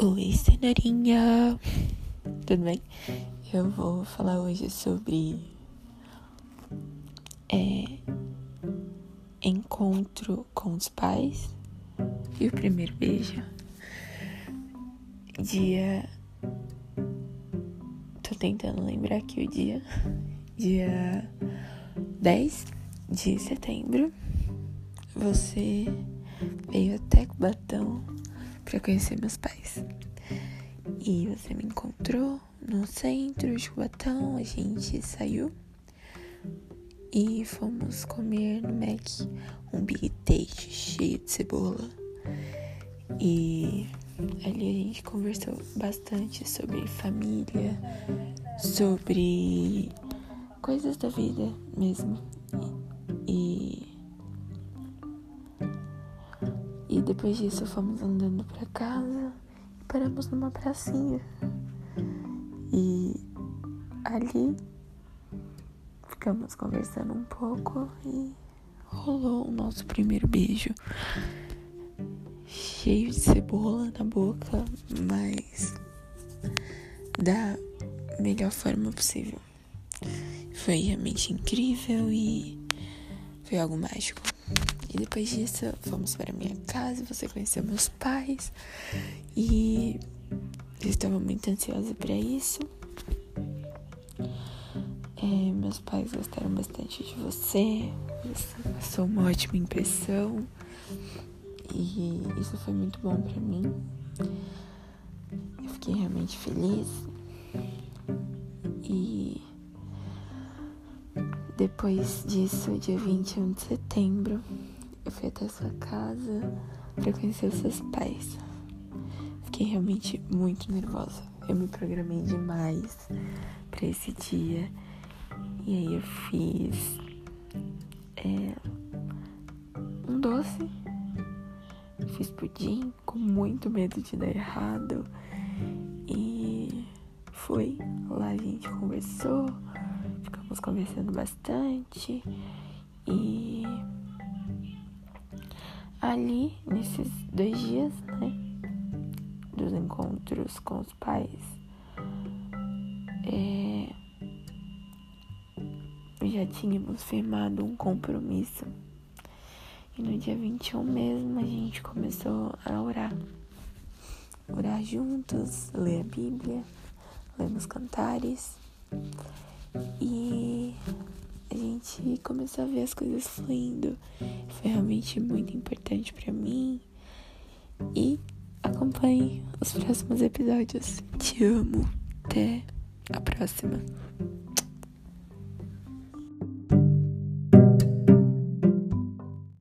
Oi, cenourinha! Tudo bem? Eu vou falar hoje sobre é, encontro com os pais e o primeiro beijo. Dia. Tô tentando lembrar aqui o dia. Dia 10 de setembro. Você veio até Cubatão para conhecer meus pais. E você me encontrou no centro de Cubatão, a gente saiu e fomos comer no Mac um Big Taste cheio de cebola. E ali a gente conversou bastante sobre família, sobre coisas da vida mesmo. E e depois disso fomos andando para casa e paramos numa pracinha. E ali ficamos conversando um pouco e rolou o nosso primeiro beijo. Cheio de cebola na boca, mas da melhor forma possível. Foi realmente incrível e foi algo mágico. E depois disso, fomos para minha casa, você conheceu meus pais. E eu estava muito ansiosa para isso. É, meus pais gostaram bastante de você. Você passou uma ótima impressão. E isso foi muito bom para mim. Eu fiquei realmente feliz. E depois disso, dia 21 de setembro, eu fui até sua casa para conhecer os seus pais. Fiquei realmente muito nervosa. Eu me programei demais para esse dia. E aí eu fiz é, um doce. Fiz pudim com muito medo de dar errado. E foi. Lá a gente conversou, ficamos conversando bastante. E ali, nesses dois dias, né, dos encontros com os pais, é, já tínhamos firmado um compromisso. E no dia 21 mesmo a gente começou a orar. Orar juntos, ler a Bíblia, lemos cantares. E a gente começou a ver as coisas fluindo. Foi realmente muito importante para mim. E acompanhe os próximos episódios. Te amo. Até a próxima.